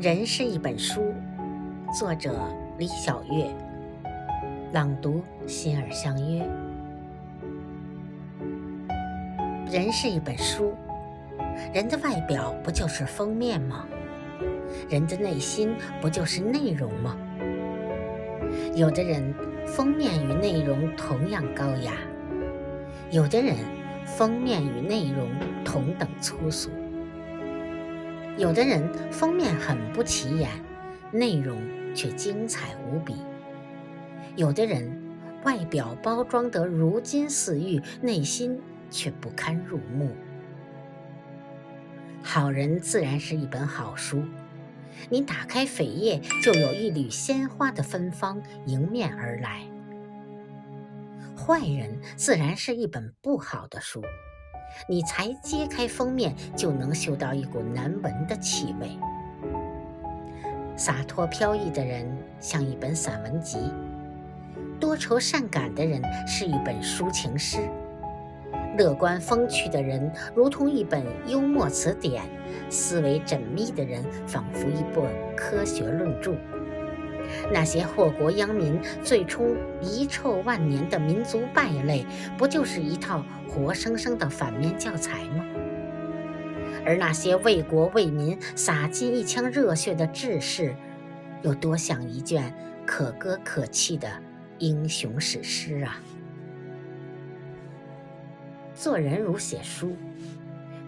人是一本书，作者李小月，朗读心儿相约。人是一本书，人的外表不就是封面吗？人的内心不就是内容吗？有的人封面与内容同样高雅，有的人封面与内容同等粗俗。有的人封面很不起眼，内容却精彩无比；有的人外表包装得如金似玉，内心却不堪入目。好人自然是一本好书，你打开扉页，就有一缕鲜花的芬芳迎面而来。坏人自然是一本不好的书。你才揭开封面，就能嗅到一股难闻的气味。洒脱飘逸的人像一本散文集，多愁善感的人是一本抒情诗，乐观风趣的人如同一本幽默词典，思维缜密的人仿佛一部科学论著。那些祸国殃民、最初遗臭万年的民族败类，不就是一套活生生的反面教材吗？而那些为国为民洒尽一腔热血的志士，又多像一卷可歌可泣的英雄史诗啊！做人如写书，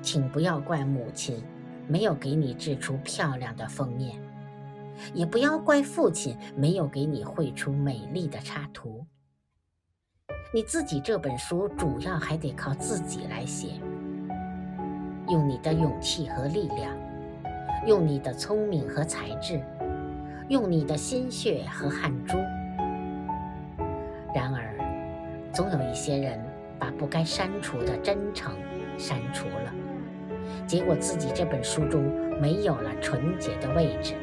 请不要怪母亲没有给你制出漂亮的封面。也不要怪父亲没有给你绘出美丽的插图。你自己这本书主要还得靠自己来写，用你的勇气和力量，用你的聪明和才智，用你的心血和汗珠。然而，总有一些人把不该删除的真诚删除了，结果自己这本书中没有了纯洁的位置。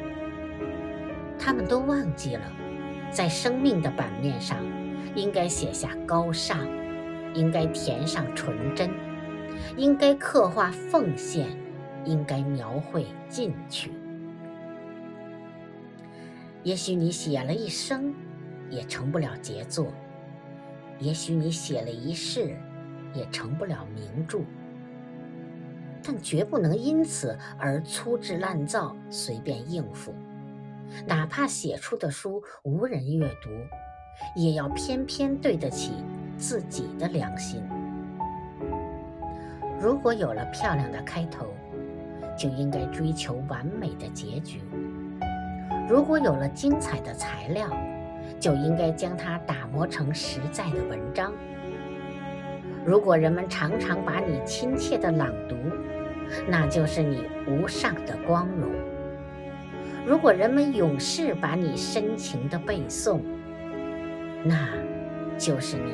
他们都忘记了，在生命的版面上，应该写下高尚，应该填上纯真，应该刻画奉献，应该描绘进取。也许你写了一生，也成不了杰作；也许你写了一世，也成不了名著。但绝不能因此而粗制滥造，随便应付。哪怕写出的书无人阅读，也要偏偏对得起自己的良心。如果有了漂亮的开头，就应该追求完美的结局；如果有了精彩的材料，就应该将它打磨成实在的文章。如果人们常常把你亲切的朗读，那就是你无上的光荣。如果人们永世把你深情的背诵，那就是你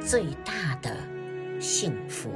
最大的幸福。